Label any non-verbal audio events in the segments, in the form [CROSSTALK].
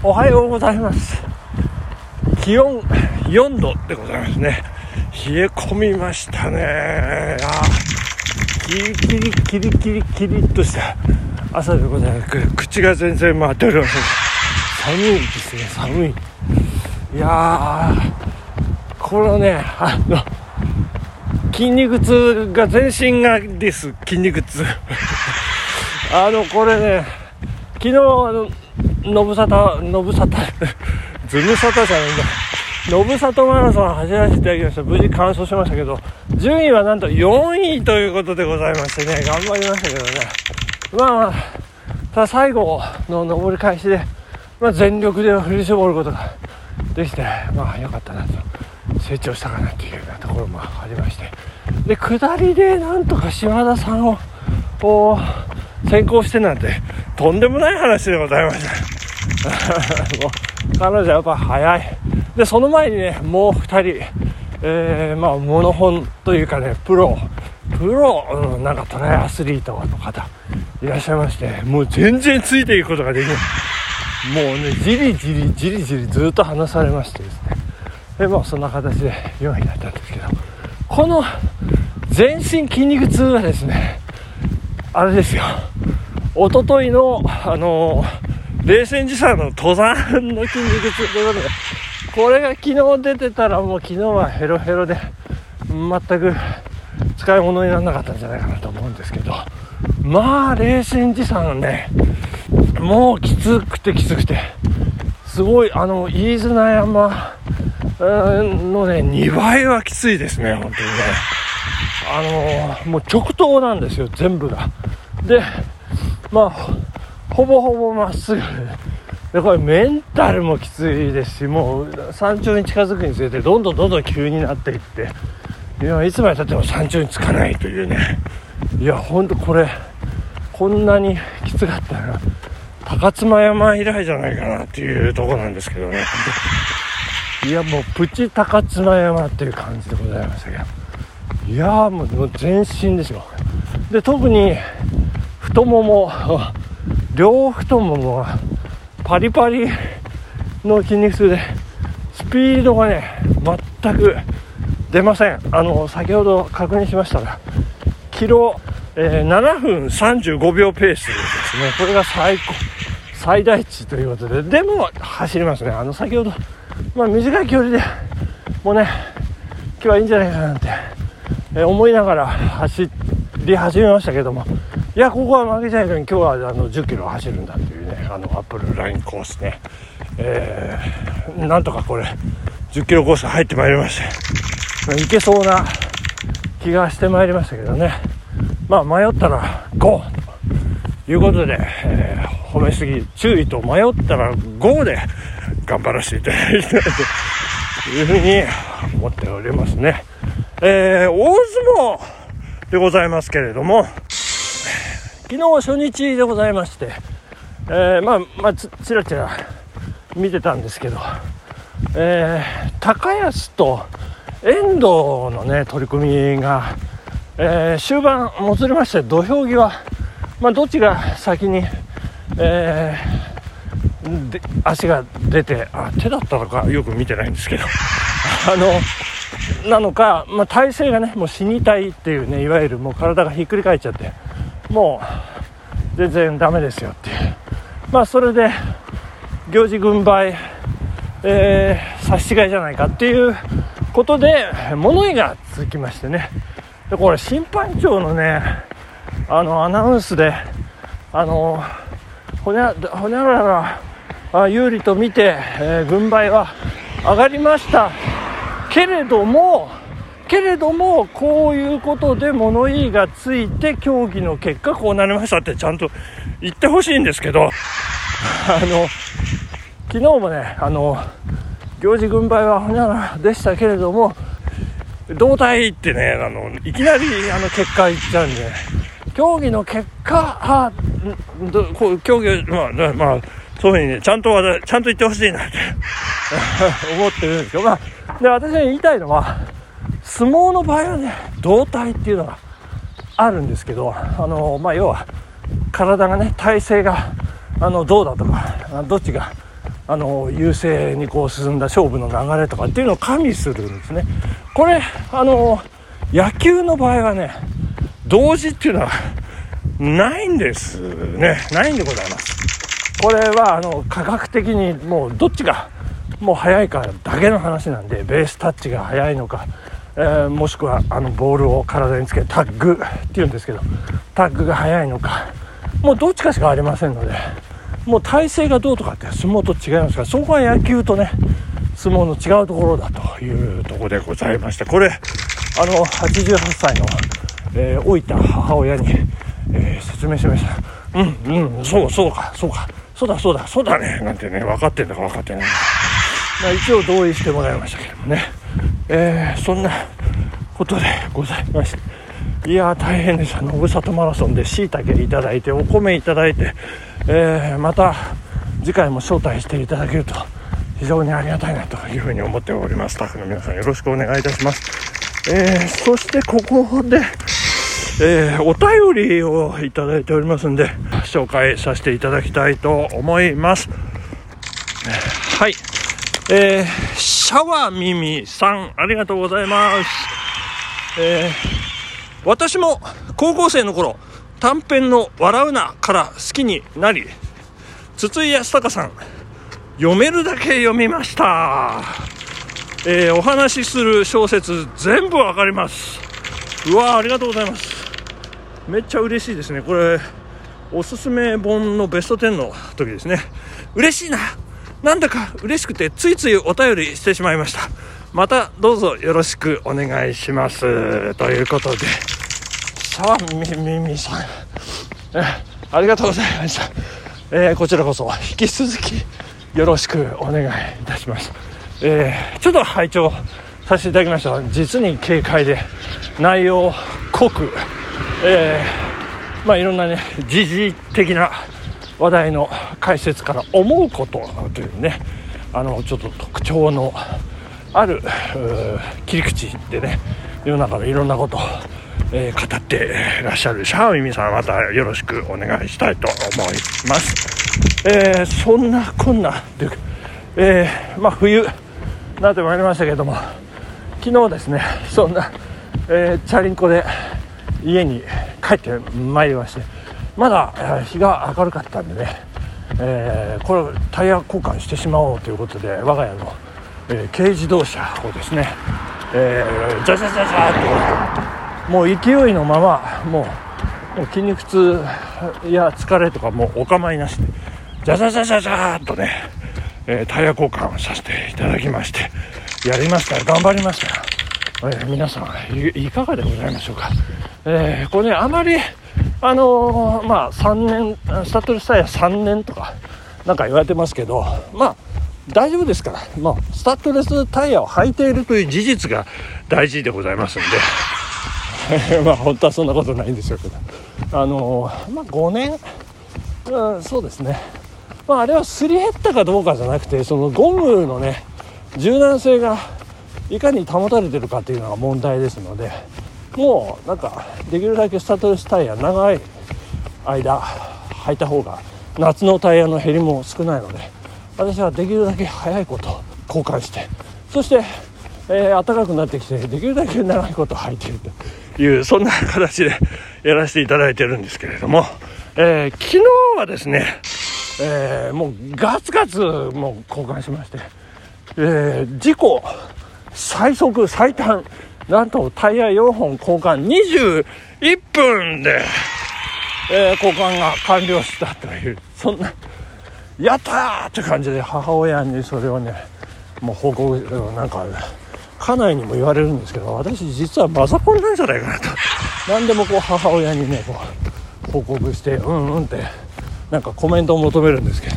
おはようございます。気温4度でございますね。冷え込みましたね。あキリキリキリキリキリっとした朝でございます。口が全然回っておりません。寒いですね寒い。いやーこのねあの筋肉痛が全身がです筋肉痛。[LAUGHS] あのこれね昨日あののぶさたのぶさたズムサタじゃないんだ。のぶさとマラソン走らせていただきました。無事完走しましたけど順位はなんと4位ということでございましてね頑張りましたけどね。まあただ最後の上り返しで、まあ、全力で振り絞ることができてまあ良かったなと。成長したかなっていうようなところもありまして。で下りでなんとか島田さんをこう先行してなんてとんでもない話でございました。[LAUGHS] もう彼女はやっぱ早い。でその前にねもう2人えー、まあモノホンというかねプロプロ、うん、なんかトライアスリートの方いらっしゃいましてもう全然ついていくことができない。もうねじりじりじりじりずっと話されましてですね。でまあそんな形で4位だったんですけど。この全身筋肉痛はですねあれですよ。一昨日のあの冷戦時差の登山の筋肉痛ということでこれが昨日出てたらもう昨日はヘロヘロで全く使い物にならなかったんじゃないかなと思うんですけどまあ冷戦時差のねもうきつくてきつくてすごいあの飯綱山のね2倍はきついですね本当にね。あのもう直投なんですよ全部が。でまあほぼほぼまっすぐ。でこれメンタルもきついですしもう山頂に近づくにつれてどんどんどんどん急になっていって。いやいつまでたっても山頂に着かないというね。いやほんとこれこんなにきつかったら高妻山以来じゃないかなっていうとこなんですけどね。いやもうプチ高妻山っていう感じでございましたけど。いやもう全身ですよ。で特に太もも両太ももがパリパリの筋肉痛でスピードがね全く出ません。あの先ほど確認しましたらキロ、えー、7分35秒ペースですね。これが最高最大値ということで。でも走りますね。あの先ほどまあ短い距離でもうね今日はいいんじゃないかなって、え、思いながら走り始めましたけども。いやここは負けちゃいけない。今日はあの10キロ走るんだっていうねあのアップルラインコースね、えー、なんとかこれ10キロコース入ってまいりまして。いけそうな気がしてまいりましたけどね。まあ迷ったら GO ということで、えー、褒めすぎ注意と迷ったら GO で頑張らせていただきたいというふうに思っておりますね、えー、大相撲でございますけれども昨日初日でございまして、えー、まあ、まあ、ちらちら見てたんですけど、えー、高安と遠藤のね、取り組みが、えー、終盤もつれまして、土俵際、まあ、どっちが先に、えー、で足が出てあ、手だったのかよく見てないんですけど、[LAUGHS] あの、なのか、まあ、体勢がね、もう死にたいっていうね、いわゆるもう体がひっくり返っちゃって、もう全然ダメですよっていう。まあそれで行事軍配、えー、差し違いじゃないかっていうことで物言いが続きましてね。でこれ審判長のねあのアナウンスであのほにゃほにゃらら有利と見て、えー、軍配は上がりましたけれどもけれどもこういうことで物言いがついて協議の結果こうなりましたってちゃんと言ってほしいんですけど [LAUGHS] あの昨日もねあの行事軍配はほにゃらでしたけれども胴体ってねあのいきなりあの結果言っちゃうんで競技の結果あどこう競技まあまあそういうふうにねちゃんとちゃんと言ってほしいなって [LAUGHS] 思ってるんですけどまあで私が言いたいのは相撲の場合はね胴体っていうのがあるんですけどあの、まあ、要は体がね体勢があのどうだとかどっちがあの優勢にこう進んだ勝負の流れとかっていうのを加味するんですね。これあの野球の場合はね同時っていうのはないんですね。ないんでございます。これはあの科学的にもうどっちがもう速いかだけの話なんでベースタッチが速いのか、えー、もしくはあのボールを体につけるタッグっていうんですけどタッグが速いのかもうどっちかしかありませんのでもう体勢がどうとかって相撲と違いますからそこは野球とね相撲の違うところだというところでございましてこれあの88歳の、えー、老いた母親に、えー、説明しました。うんうんそうそうかそうか。そうだそうだそうだね。なんてね分かってんだか分かってない。まあ、一応同意してもらいましたけどもね、えー、そんなことでございまして。いや大変でしたのぶさとマラソンでしいたけいただいてお米いただいて、えー、また次回も招待していただけると非常にありがたいなというふうに思っております。スタッフの皆さんよろしくお願いいたします、えー、そしてここでえー、お便りをいただいておりますんで紹介させていただきたいと思います。えー、シャワーミミさん、ありがとうございます。えー、私も高校生の頃、短編の笑うなから好きになり、筒井康隆さん、読めるだけ読みました。えー、お話しする小説全部わかります。うわありがとうございます。めっちゃ嬉しいですね。これ、おすすめ本のベスト10の時ですね。嬉しいななんだか嬉しくてついついお便りしてしまいました。またどうぞよろしくお願いします。ということで。さあみみみさん。ありがとうございました、えー、こちらこそ引き続きよろしくお願いいたします、えー、ちょっと拝聴させていただきました。実に軽快で内容濃く、えー、まあいろんなね時事的な話題の解説から思うことというねあのちょっと特徴のある切り口でね世の中のいろんなことを、えー、語ってらっしゃる。シャーミミさんまたよろしくお願いしたいと思います、えー、そんなこんなで、えー、まあ、冬なってまいりましたけども昨日ですねそんな、えチャリンコで家に帰ってまいりましてまだ日が明るかったんでね、えー、これタイヤ交換してしまおうということで我が家の、えー、軽自動車をですね、えー、ジャジャジャジャともう勢いのままもう筋肉痛や疲れとかもうお構いなしでジャジャジャジャジャーとね、えー、タイヤ交換させていただきましてやりました頑張りました、えー、皆さんいかがでございましょうか、えー、これねあまりあのー、まあ3年スタッドレスタイヤ3年とかなんか言われてますけどまあ大丈夫ですから、まあ、スタッドレスタイヤを履いているという事実が大事でございますんで。[LAUGHS] まあ本当はそんなことないんですよけど。あのー、まあ5年、うん、そうですね。まああれはすり減ったかどうかじゃなくてそのゴムのね柔軟性がいかに保たれてるかっていうのが問題ですのでもうなんかできるだけスタッドレスタイヤ長い間履いた方が夏のタイヤの減りも少ないので私はできるだけ早いこと交換してそして、えー、暖かくなってきてできるだけ長いこと履いているというそんな形でやらせていただいてるんですけれども、えー、昨日はですね、えー、もうガツガツもう交換しまして、えー、事故最速最短なんとタイヤ4本交換21分で、えー、交換が完了したという、そんな、やったーって感じで母親にそれをね、もう報告、なんか、家内にも言われるんですけど、私実はマザコンなんじゃないかなと。何でもこう母親にね、こう、報告して、うんうんって、なんかコメントを求めるんですけど、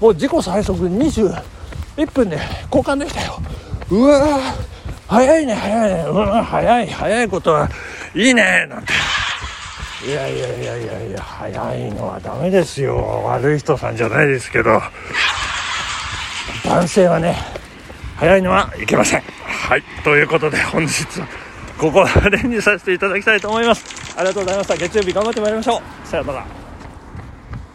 もう自己最速21分で交換できたよ。うわー早いね早いね。うん早い早いことはいいね。なんて。いやいやいやいやいや早いのはダメですよ。悪い人さんじゃないですけど。男性はね早いのはいけません。はいということで本日はここまでにさせていただきたいと思います。ありがとうございました。月曜日頑張ってまいりましょう。さようなら。